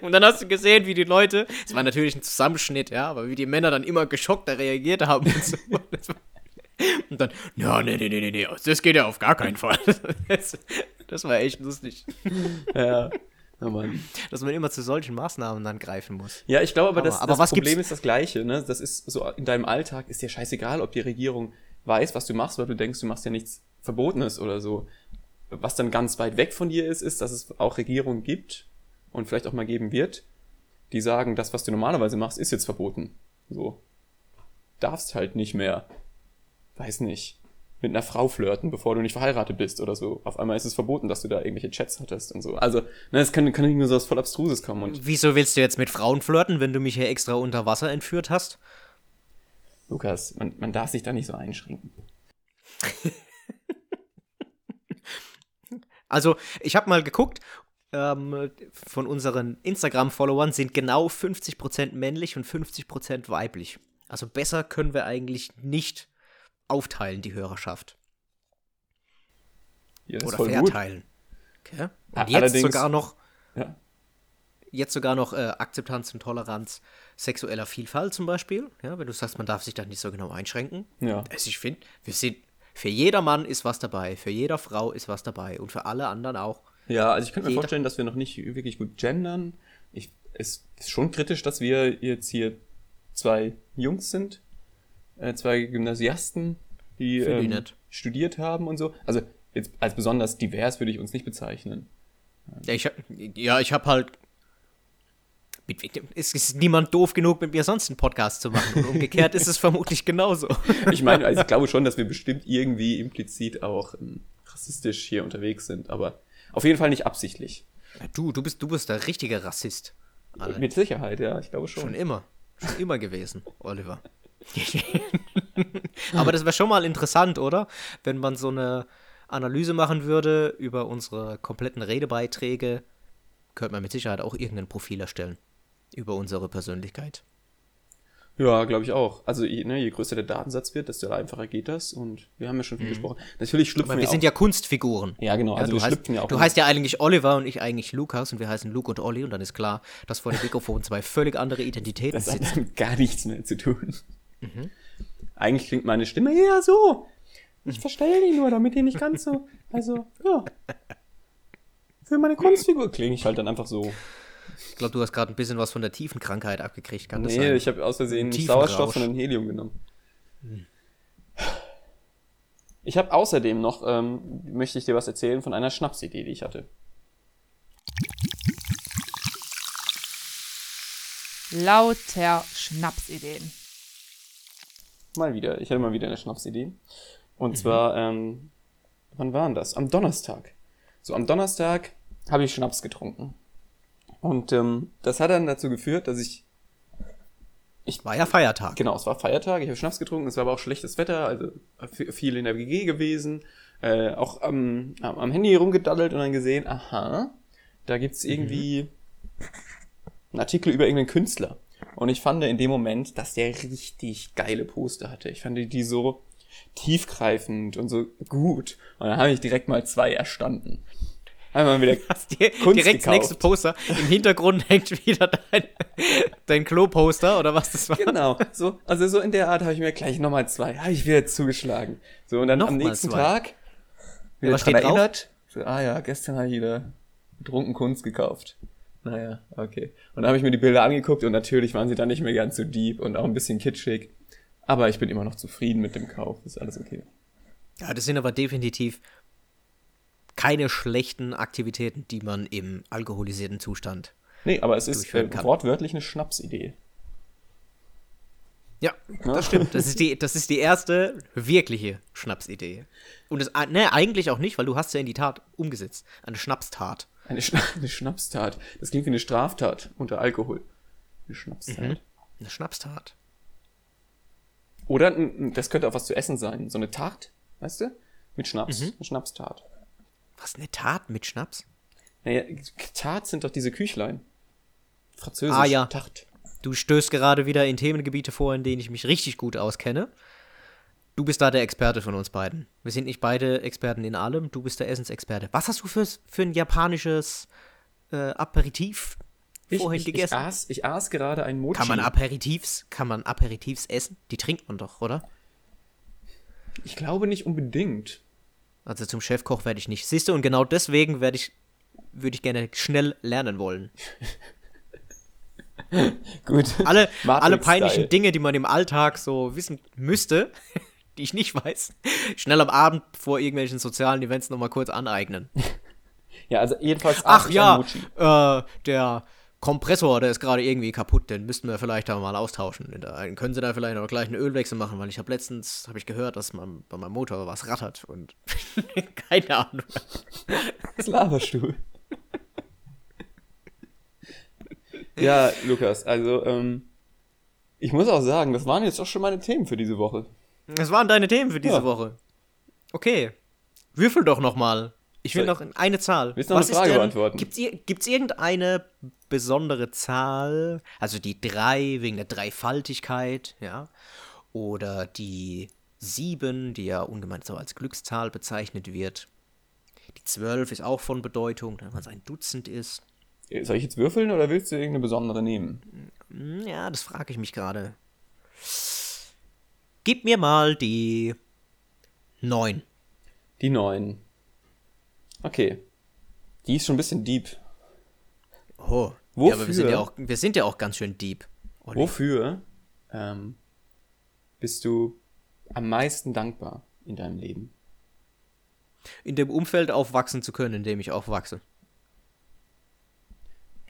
und dann hast du gesehen, wie die Leute, es war natürlich ein Zusammenschnitt, ja, aber wie die Männer dann immer geschockter reagiert haben und so. Und dann, ja, nee, nee, nee, nee, nee, das geht ja auf gar keinen Fall. Das, das war echt lustig, Ja. Oh Mann. dass man immer zu solchen Maßnahmen dann greifen muss. Ja, ich glaube aber, das, aber das was Problem gibt's- ist das gleiche. Ne? Das ist so in deinem Alltag ist dir scheißegal, ob die Regierung weiß, was du machst, weil du denkst, du machst ja nichts Verbotenes oder so. Was dann ganz weit weg von dir ist, ist, dass es auch Regierungen gibt und vielleicht auch mal geben wird, die sagen, das, was du normalerweise machst, ist jetzt verboten. So. Darfst halt nicht mehr, weiß nicht, mit einer Frau flirten, bevor du nicht verheiratet bist oder so. Auf einmal ist es verboten, dass du da irgendwelche Chats hattest und so. Also, ne, es kann, kann nicht nur so was voll Abstruses kommen und Wieso willst du jetzt mit Frauen flirten, wenn du mich hier extra unter Wasser entführt hast? Lukas, man, man darf sich da nicht so einschränken. Also, ich habe mal geguckt, ähm, von unseren Instagram-Followern sind genau 50% männlich und 50% weiblich. Also besser können wir eigentlich nicht aufteilen, die Hörerschaft. Ja, Oder verteilen. Okay. Und jetzt allerdings- sogar noch, Ja. jetzt sogar noch äh, Akzeptanz und Toleranz sexueller Vielfalt zum Beispiel. Ja, wenn du sagst, man darf sich da nicht so genau einschränken. Ja. Also ich finde, wir sind, für jeder Mann ist was dabei, für jeder Frau ist was dabei und für alle anderen auch. Ja, also ich könnte mir vorstellen, dass wir noch nicht wirklich gut gendern. Ich, es ist schon kritisch, dass wir jetzt hier zwei Jungs sind, äh, zwei Gymnasiasten, die ähm, studiert haben und so. Also jetzt als besonders divers würde ich uns nicht bezeichnen. Ja, ich ja, ich habe halt. Mit- Es ist niemand doof genug, mit mir sonst einen Podcast zu machen. Und umgekehrt ist es vermutlich genauso. Ich meine, also ich glaube schon, dass wir bestimmt irgendwie implizit auch ähm, rassistisch hier unterwegs sind, aber auf jeden Fall nicht absichtlich. Du, du bist, du bist der richtige Rassist. Alter. Mit Sicherheit, ja, ich glaube schon. Schon immer. Schon immer gewesen, Oliver. Aber das wäre schon mal interessant, oder? Wenn man so eine Analyse machen würde über unsere kompletten Redebeiträge, könnte man mit Sicherheit auch irgendein Profil erstellen. Über unsere Persönlichkeit. Ja, glaube ich auch. Also je, ne, je größer der Datensatz wird, desto einfacher geht das. Und wir haben ja schon viel gesprochen. Natürlich schlüpfen Mhm. Aber wir wir sind ja Kunstfiguren. Ja, genau, also du wir heißt, schlüpfen ja auch Du heißt ja eigentlich Oliver und ich eigentlich Lukas und wir heißen Luke und Olli und dann ist klar, dass vor dem Mikrofon zwei völlig andere Identitäten das hat sitzen. damit gar nichts mehr zu tun. Mhm. Eigentlich klingt meine Stimme ja so. Ich verstelle die nur, damit die nicht ganz so. Also, ja. Für meine Kunstfigur klinge ich halt dann einfach so. Ich glaube, du hast gerade ein bisschen was von der Tiefenkrankheit abgekriegt, kann das Nee, sein? ich habe aus Versehen Tiefen Sauerstoff dem Helium genommen. Ich habe außerdem noch, ähm, möchte ich dir was erzählen von einer Schnapsidee, die ich hatte. Lauter Schnapsideen. Mal wieder. Ich hatte mal wieder eine Schnapsidee. Und zwar, ähm, wann war denn das? Am Donnerstag. So, am Donnerstag habe ich Schnaps getrunken. Und ähm, das hat dann dazu geführt, dass ich, War ja Feiertag. genau, es war Feiertag, ich habe Schnaps getrunken, es war aber auch schlechtes Wetter, also viel in der WG gewesen, äh, auch am, am, Handy rumgedaddelt und dann gesehen, aha, da gibt's irgendwie einen Artikel über irgendeinen Künstler. Und ich fand in dem Moment, dass der richtig geile Poster hatte. Ich fand die so tiefgreifend und so gut. Und dann habe ich direkt mal zwei erstanden. Einmal wieder Kunst direkt das gekauft. nächste Poster. Im Hintergrund hängt wieder dein, dein Klo-Poster oder was das war. Genau, so, also so in der Art habe ich mir gleich nochmal zwei, habe ich wieder zugeschlagen. So, und dann am Nochmal nächsten zwei. Tag wieder Was steht drauf? erinnert. So, ah ja, gestern habe ich wieder betrunken Kunst gekauft. Naja, okay. Und dann habe ich mir die Bilder angeguckt und natürlich waren sie dann nicht mehr ganz so deep und auch ein bisschen kitschig. Aber ich bin immer noch zufrieden mit dem Kauf, ist alles okay. Ja, das sind aber definitiv keine schlechten Aktivitäten, die man im alkoholisierten Zustand. Nee, aber es ist äh, wortwörtlich eine Schnapsidee. Ja, das stimmt. Das ist die, das ist die erste wirkliche Schnapsidee. Und das, ne, eigentlich auch nicht, weil du hast ja in die Tat umgesetzt. Eine Schnapstat. Eine, Schna eine Schnapstat. Das klingt wie eine Straftat unter Alkohol. Eine Schnapstat. Mhm. Eine Schnapstat. Oder das könnte auch was zu essen sein. So eine Tat, weißt du? Mit Schnaps. Mhm. Eine Schnapstat. Was, eine Tat mit Schnaps? Naja, Tat sind doch diese Küchlein. Französisch. Ah, ja. Tart. Du stößt gerade wieder in Themengebiete vor, in denen ich mich richtig gut auskenne. Du bist da der Experte von uns beiden. Wir sind nicht beide Experten in allem. Du bist der Essensexperte. Was hast du für, für ein japanisches äh, Aperitif Ich, vorhin ich, ich, gegessen? aß, ich aß gerade ein Mochi. kann man Aperitifs, kann man Aperitifs essen? Die trinkt man doch, oder? ich glaube nicht unbedingt. Also zum Chefkoch werde ich nicht. Siehst du, und genau deswegen werde ich, würde ich gerne schnell lernen wollen. Gut. Alle, alle peinlichen Dinge, die man im Alltag so wissen müsste, die ich nicht weiß, schnell am Abend vor irgendwelchen sozialen Events nochmal kurz aneignen. Ja, also jedenfalls Ach ja, äh, der Kompressor, der ist gerade irgendwie kaputt, den müssten wir vielleicht da mal austauschen. Dann können Sie da vielleicht auch gleich einen Ölwechsel machen, weil ich habe letztens, habe ich gehört, dass man, bei meinem Motor was rattert und keine Ahnung. Laberst du? ja, Lukas, also, ähm, ich muss auch sagen, das waren jetzt auch schon meine Themen für diese Woche. Das waren deine Themen für diese Ja. Woche. Okay. Würfel doch noch mal. Ich will Soll- noch eine Zahl. Willst du noch eine Frage beantworten? Gibt's, ir- gibt's irgendeine besondere Zahl? Also die drei wegen der Dreifaltigkeit, ja? Oder die sieben, die ja ungemein so als Glückszahl bezeichnet wird, Die 12 ist auch von Bedeutung, wenn es ein Dutzend ist. Soll ich jetzt würfeln oder willst du irgendeine besondere nehmen? Hm, Ja, das frage ich mich gerade. Gib mir mal die 9. Die 9. Okay. Die ist schon ein bisschen deep. Oh. Wofür? Ja, aber wir sind ja auch, wir sind ja auch ganz schön deep. Olli. Wofür ähm, bist du am meisten dankbar in deinem Leben? In dem Umfeld aufwachsen zu können, in dem ich aufwachse.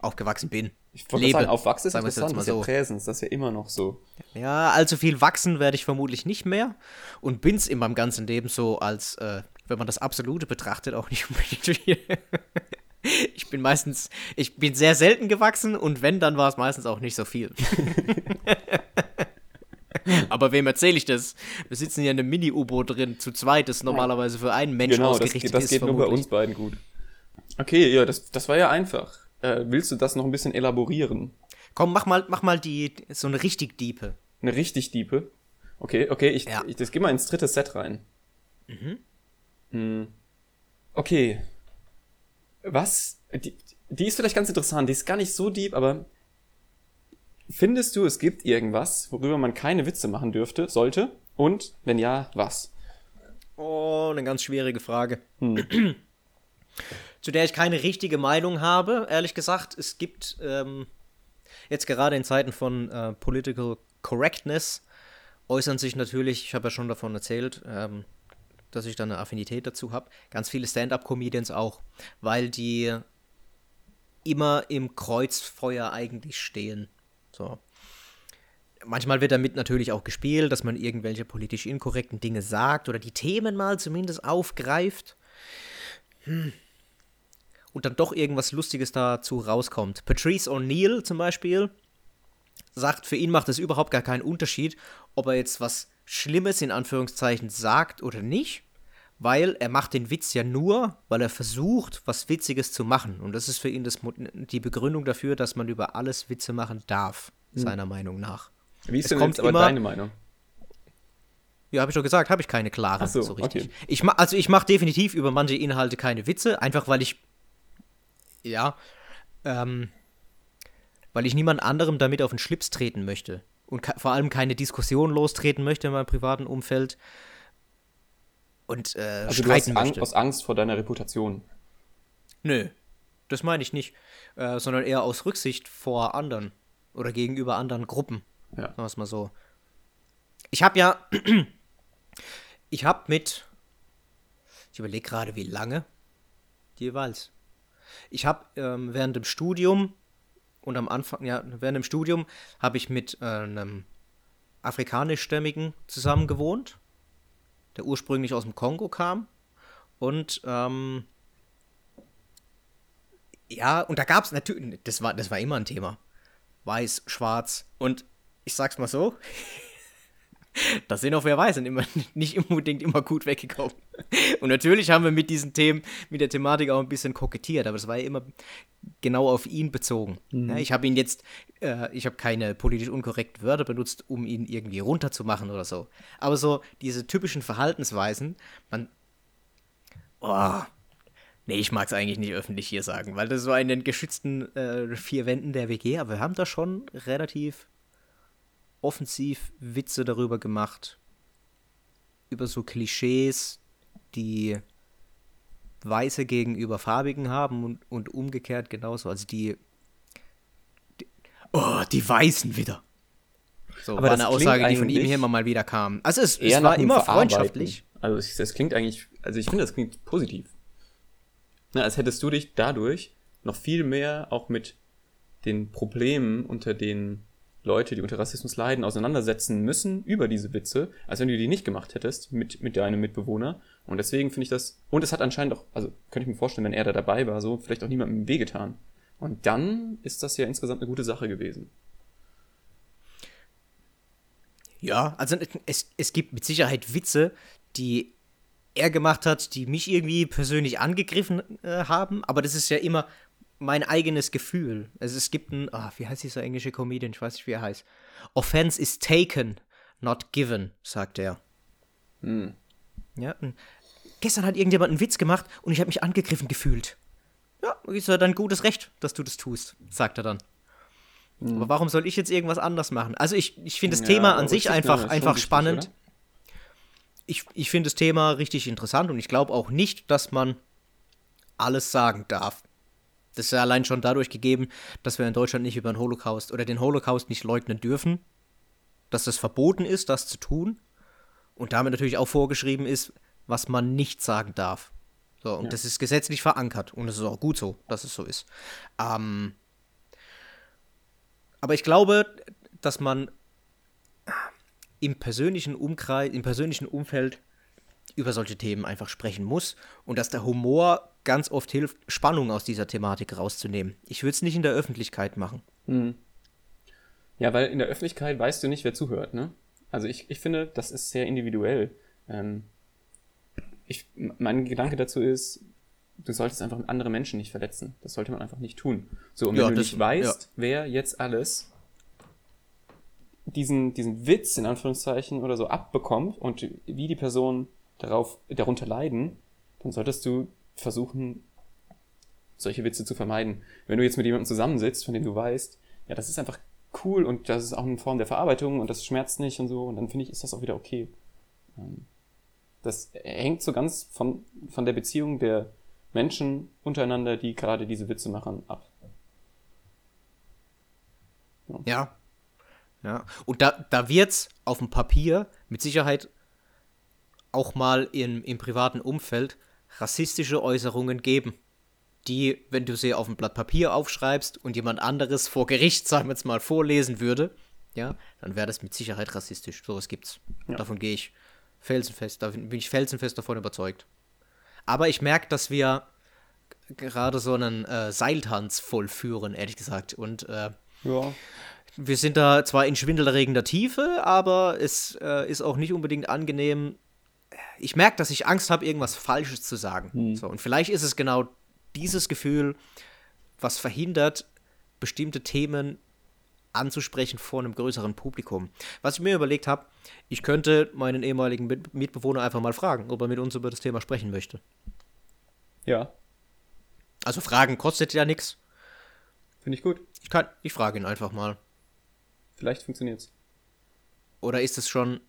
Aufgewachsen bin. Ich wollte sagen, aufwachsen ist Sagen interessant, das ist ja so. Präsens, das ist ja immer noch so. Ja, allzu viel wachsen werde ich vermutlich nicht mehr und bin's in meinem ganzen Leben so als, äh, wenn man das Absolute betrachtet, auch nicht unbedingt viel. Ich bin meistens, ich bin sehr selten gewachsen und wenn, dann war es meistens auch nicht so viel. Aber wem erzähle ich das? Wir sitzen hier in einem Mini-U-Boot drin, zu zweit, das normalerweise für einen Menschen Genau, das, ausgerichtet das ist. geht nur bei vermutlich. uns beiden gut. Okay, ja, das, das war ja einfach. Äh, willst du das noch ein bisschen elaborieren? Komm, mach mal, mach mal die, so eine richtig diepe. Eine richtig diepe? Okay, okay, ich, Ja. ich das geh mal ins dritte Set rein. Mhm. Okay. Was? Die, die ist vielleicht ganz interessant, die ist gar nicht so deep, aber findest du, es gibt irgendwas, worüber man keine Witze machen dürfte, sollte? Und, wenn ja, was? Oh, eine ganz schwierige Frage. Hm. Zu der ich keine richtige Meinung habe, ehrlich gesagt. Es gibt ähm, jetzt gerade in Zeiten von äh, Political Correctness äußern sich natürlich, ich habe ja schon davon erzählt, ähm, dass ich da eine Affinität dazu habe, ganz viele Stand-up-Comedians auch, weil die immer im Kreuzfeuer eigentlich stehen. So. Manchmal wird damit natürlich auch gespielt, dass man irgendwelche politisch inkorrekten Dinge sagt oder die Themen mal zumindest aufgreift. Hm. Und dann doch irgendwas Lustiges dazu rauskommt. Patrice O'Neill zum Beispiel sagt, für ihn macht es überhaupt gar keinen Unterschied, ob er jetzt was Schlimmes in Anführungszeichen sagt oder nicht, weil er macht den Witz ja nur, weil er versucht, was Witziges zu machen. Und das ist für ihn das, die Begründung dafür, dass man über alles Witze machen darf, seiner Meinung nach. Wie ist Es denn kommt jetzt aber immer- deine Meinung? Ja, habe ich doch gesagt, habe ich keine klare, so, so, richtig. okay. Ich ma also ich mache definitiv über manche Inhalte keine Witze, einfach weil ich, ja, ähm, weil ich niemand anderem damit auf den Schlips treten möchte und vor allem keine Diskussion lostreten möchte in meinem privaten Umfeld und äh, Also du hast streiten möchte. aus Angst vor deiner Reputation. Nö, das meine ich nicht, äh, sondern eher aus Rücksicht vor anderen oder gegenüber anderen Gruppen. Ja. Sagen wir es mal so. Ich habe ja, ich habe mit, ich überlege gerade, wie lange jeweils. Ich habe ähm, während dem Studium und am Anfang, ja, während dem Studium habe ich mit äh, einem afrikanischstämmigen zusammen gewohnt, der ursprünglich aus dem Kongo kam. Und ähm, ja, und da gab es natürlich, das war, das war immer ein Thema. Weiß, schwarz. Und ich sag's mal so, da sind auch wer weiß und immer nicht unbedingt immer gut weggekommen. Und natürlich haben wir mit diesen Themen, mit der Thematik auch ein bisschen kokettiert, aber das war ja immer genau auf ihn bezogen. Ja, ich habe ihn jetzt, äh, ich habe keine politisch unkorrekten Wörter benutzt, um ihn irgendwie runterzumachen oder so. Aber so diese typischen Verhaltensweisen, man, oh, nee, ich mag es eigentlich nicht öffentlich hier sagen, weil das war in den geschützten äh, vier Wänden der WG, aber wir haben da schon relativ offensiv Witze darüber gemacht. Über so Klischees, die Weiße gegenüber Farbigen haben und, und umgekehrt genauso. Also die, die. Oh, die Weißen wieder. So, Aber war eine Aussage, die von ihm hier immer mal wieder kam. Also es, es war immer freundschaftlich. Also es- das klingt eigentlich, also ich finde, das klingt positiv. Na, als hättest du dich dadurch noch viel mehr auch mit den Problemen, unter denen Leute, die unter Rassismus leiden, auseinandersetzen müssen über diese Witze, als wenn du die nicht gemacht hättest mit, mit deinem Mitbewohner. Und deswegen finde ich das, und es hat anscheinend auch, also könnte ich mir vorstellen, wenn er da dabei war, so vielleicht auch niemandem wehgetan. Und dann ist das ja insgesamt eine gute Sache gewesen. Ja, also es, es gibt mit Sicherheit Witze, die er gemacht hat, die mich irgendwie persönlich angegriffen äh, haben, aber das ist ja immer mein eigenes Gefühl. Also es gibt ein, ah, wie heißt dieser englische Comedian, ich weiß nicht, wie er heißt. Offense is taken, not given, sagt er. Hm. Ja, gestern hat irgendjemand einen Witz gemacht und ich habe mich angegriffen gefühlt. Ja, ist ja dann gutes Recht, dass du das tust, sagt er dann. Aber warum soll ich jetzt irgendwas anders machen? Also ich, ich finde das Hm. Ja, Thema an sich einfach, einfach spannend. oder? Ich, ich finde das Thema richtig interessant und ich glaube auch nicht, dass man alles sagen darf. Das ist ja allein schon dadurch gegeben, dass wir in Deutschland nicht über den Holocaust oder den Holocaust nicht leugnen dürfen, dass es verboten ist, das zu tun und damit natürlich auch vorgeschrieben ist, was man nicht sagen darf. So, und Ja. das ist gesetzlich verankert und es ist auch gut so, dass es so ist. Ähm, aber ich glaube, dass man im persönlichen Umkreis, im persönlichen Umfeld über solche Themen einfach sprechen muss und dass der Humor ganz oft hilft, Spannung aus dieser Thematik rauszunehmen. Ich würde es nicht in der Öffentlichkeit machen. Ja, weil in der Öffentlichkeit weißt du nicht, wer zuhört, ne? Also ich, ich finde, das ist sehr individuell. Ähm, ich, mein Gedanke dazu ist, du solltest einfach andere Menschen nicht verletzen. Das sollte man einfach nicht tun. So, und Ja, wenn du das- nicht weißt, wer jetzt alles diesen, diesen Witz in Anführungszeichen oder so abbekommt und wie die Personen darauf, darunter leiden, dann solltest du versuchen, solche Witze zu vermeiden. Wenn du jetzt mit jemandem zusammensitzt, von dem du weißt, ja, das ist einfach cool und das ist auch eine Form der Verarbeitung und das schmerzt nicht und so, und dann finde ich, ist das auch wieder okay. Ähm, Das hängt so ganz von, von der Beziehung der Menschen untereinander, die gerade diese Witze machen, ab. Ja. Ja. Und da, da wird es auf dem Papier mit Sicherheit auch mal in, im privaten Umfeld rassistische Äußerungen geben, die, wenn du sie auf ein Blatt Papier aufschreibst und jemand anderes vor Gericht, sagen wir jetzt mal, vorlesen würde, ja, dann wäre das mit Sicherheit rassistisch. Sowas gibt's. Ja. Davon gehe ich felsenfest, da bin ich felsenfest davon überzeugt. Aber ich merke, dass wir gerade so einen äh, Seiltanz vollführen, ehrlich gesagt. Und äh, Ja. wir sind da zwar in schwindelerregender Tiefe, aber es äh, ist auch nicht unbedingt angenehm. Ich merke, dass ich Angst habe, irgendwas Falsches zu sagen. So, und vielleicht ist es genau dieses Gefühl, was verhindert, bestimmte Themen anzusprechen vor einem größeren Publikum. Was ich mir überlegt habe, ich könnte meinen ehemaligen Mit Mitbewohner einfach mal fragen, ob er mit uns über das Thema sprechen möchte. Ja, Also Fragen kostet ja nichts. finde ich gut. Ich kann, ich frage ihn einfach mal. Vielleicht funktioniert's. Oder ist es schon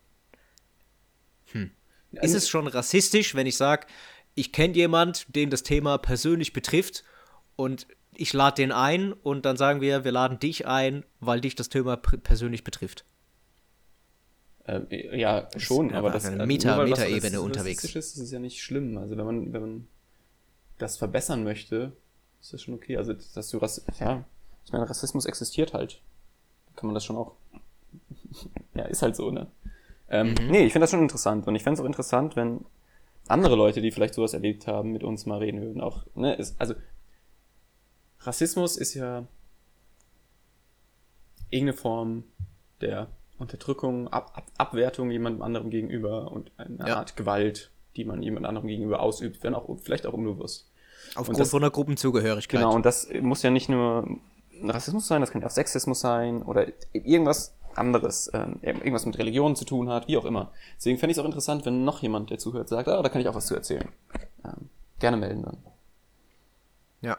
Ist es schon rassistisch, wenn ich sage, ich kenne jemand, den das Thema persönlich betrifft und ich lade den ein und dann sagen wir, wir laden dich ein, weil dich das Thema persönlich betrifft. Ähm, ja, schon, ist aber das einer äh, Meta- Metaebene rassistisch unterwegs. ist, ist es ja nicht schlimm. Also wenn man, wenn man das verbessern möchte, ist das schon okay. Also dass du Rass ja, ich meine, Rassismus existiert halt. Kann man das schon auch. ja, ist halt so, ne? Ähm, Nee, ich finde das schon interessant. Und ich fände es auch interessant, wenn andere Leute, die vielleicht sowas erlebt haben, mit uns mal reden würden. Auch, ne, ist, also Rassismus ist ja irgendeine Form der Unterdrückung, Ab Ab Abwertung jemandem anderem gegenüber und eine Ja. Art Gewalt, die man jemand anderem gegenüber ausübt, wenn auch vielleicht auch unbewusst. Aufgrund das- von einer Gruppenzugehörigkeit. Genau, und das muss ja nicht nur Rassismus sein, das kann ja auch Sexismus sein oder irgendwas anderes, ähm, irgendwas mit Religion zu tun hat, wie auch immer. Deswegen fände ich es auch interessant, wenn noch jemand, der zuhört, sagt, ah, da kann ich auch was zu erzählen. Ähm, gerne melden dann. Ja.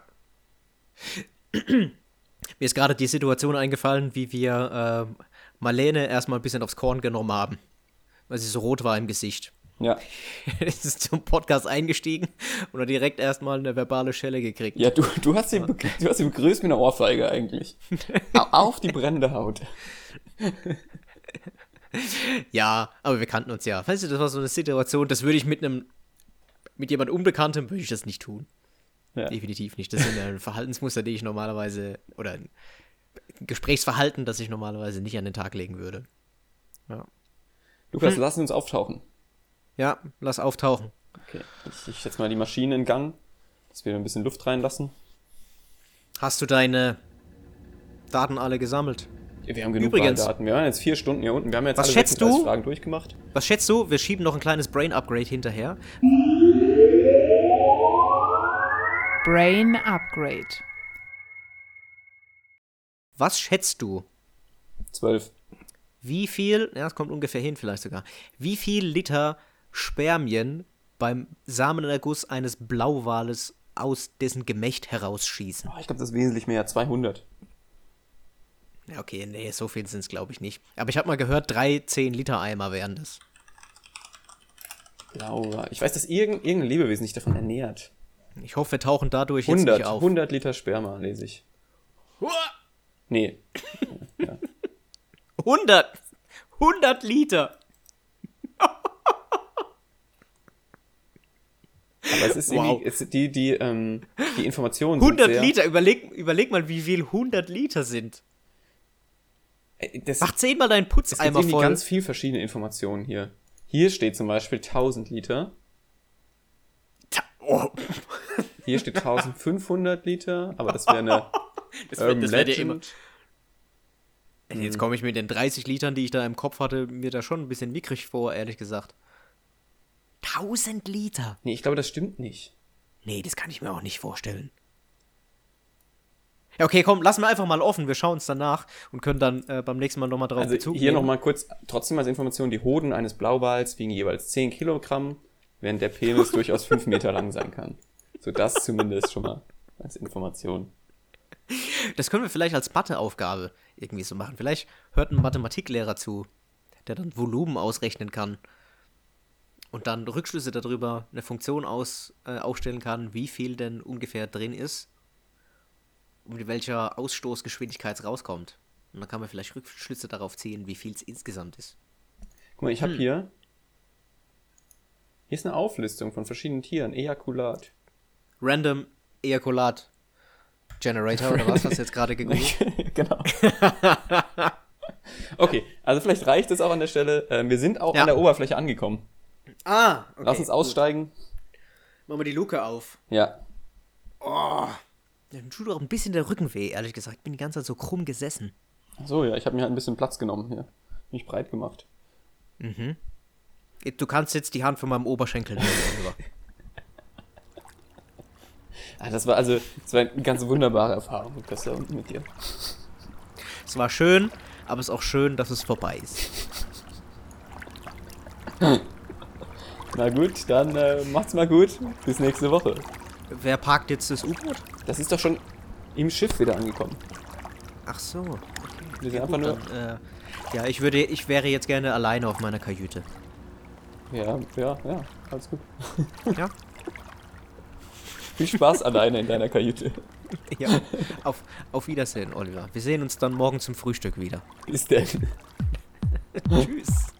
Mir ist gerade die Situation eingefallen, wie wir äh, Marlene erstmal ein bisschen aufs Korn genommen haben, weil sie so rot war im Gesicht. Ja, ist zum Podcast eingestiegen und hat direkt erstmal eine verbale Schelle gekriegt. ja du, du, hast begrü- du hast sie begrüßt mit einer Ohrfeige eigentlich. Au- Auf die brennende Haut. Ja, aber wir kannten uns ja. Weißt du, das war so eine Situation, das würde ich mit einem, mit jemand Unbekanntem würde ich das nicht tun. Ja. Definitiv nicht. Das sind ja Verhaltensmuster, die ich normalerweise, oder ein Gesprächsverhalten, das ich normalerweise nicht an den Tag legen würde. Ja. Lukas, Hm. lass uns auftauchen. Ja, lass auftauchen. Okay, ich, ich setze mal die Maschine in Gang, dass wir ein bisschen Luft reinlassen. Hast du deine Daten alle gesammelt? Wir haben genug Übrigens- Wahldaten. Wir waren jetzt vier Stunden hier unten. Wir haben jetzt Was alle schätzt 36 du? Fragen durchgemacht. Was schätzt du? Wir schieben noch ein kleines Brain-Upgrade hinterher. Brain Upgrade. Was schätzt du? Zwölf. Wie viel, ja, es kommt ungefähr hin vielleicht sogar, wie viel Liter Spermien beim Samenerguss eines Blauwales aus dessen Gemächt herausschießen. Oh, ich glaube, das ist wesentlich mehr. 200. Ja, okay, nee, so viel sind es, glaube ich, nicht. Aber ich habe mal gehört, drei 10-Liter-Eimer wären das. Blauwal. Ich weiß, dass irgendein, irgendein Lebewesen sich davon ernährt. Ich hoffe, wir tauchen dadurch jetzt 100, nicht auf. 100 Liter Sperma, lese ich. Nee. Ja. 100! 100 Liter! Aber es ist Wow. irgendwie, es, die, die, ähm, die Informationen sind 100 sehr, Liter! Überleg, überleg mal, wie viel 100 Liter sind. Äh, Das, Mach zehnmal deinen es gibt Putzeimer voll. ganz viel verschiedene Informationen hier. Hier steht zum Beispiel 1000 Liter. Ta- oh, Hier steht 1500 Liter, aber das wäre eine das wär- das wär dir immer. Jetzt komme ich mit den 30 Litern, die ich da im Kopf hatte, mir da schon ein bisschen mickrig vor, ehrlich gesagt. 1000 Liter? Nee, ich glaube, das stimmt nicht. Nee, das kann ich mir auch nicht vorstellen. Ja, okay, komm, lassen wir einfach mal offen. Wir schauen es danach und können dann äh, beim nächsten Mal nochmal drauf Also Bezug hier nehmen. nochmal kurz, trotzdem als Information, die Hoden eines Blauwals wiegen jeweils 10 Kilogramm, während der Penis durchaus 5 Meter lang sein kann. So das zumindest schon mal als Information. Das können wir vielleicht als Matheaufgabe irgendwie so machen. Vielleicht hört ein Mathematiklehrer zu, der dann Volumen ausrechnen kann und dann Rückschlüsse darüber eine Funktion aus, äh, aufstellen kann, wie viel denn ungefähr drin ist und mit welcher Ausstoßgeschwindigkeit es rauskommt. Und dann kann man vielleicht Rückschlüsse darauf ziehen, wie viel es insgesamt ist. Guck mal, ich habe hier. Hier ist eine Auflistung von verschiedenen Tieren. Ejakulat. Random Ejakulat Generator oder was hast du jetzt gerade gegoogelt? genau. okay, also vielleicht reicht es auch an der Stelle. Äh, wir sind auch Ja. an der Oberfläche angekommen. Ah, okay, Lass uns gut. aussteigen. Machen wir die Luke auf. Ja. Ja, Dann tut auch ein bisschen der Rücken weh, ehrlich gesagt. Ich bin die ganze Zeit so krumm gesessen. Ach So, ja, ich habe mir halt ein bisschen Platz genommen hier. Mich breit gemacht. Du kannst jetzt die Hand von meinem Oberschenkel nehmen. Ah, das war also, das war eine ganz wunderbare Erfahrung mit Christa und mit dir. Es war schön, aber es ist auch schön, dass es vorbei ist. Na gut, dann äh, macht's mal gut. Bis nächste Woche. Wer parkt jetzt das U-Boot? Das ist doch schon im Schiff wieder angekommen. Ach so. Okay. Wir sind einfach nur. Dann, äh, ja, ich würde, ich wäre jetzt gerne alleine auf meiner Kajüte. Ja, ja, ja, alles gut. Ja? Viel Spaß alleine in deiner Kajüte. ja. Auf, auf Wiedersehen, Oliver. Wir sehen uns dann morgen zum Frühstück wieder. Bis denn. Tschüss.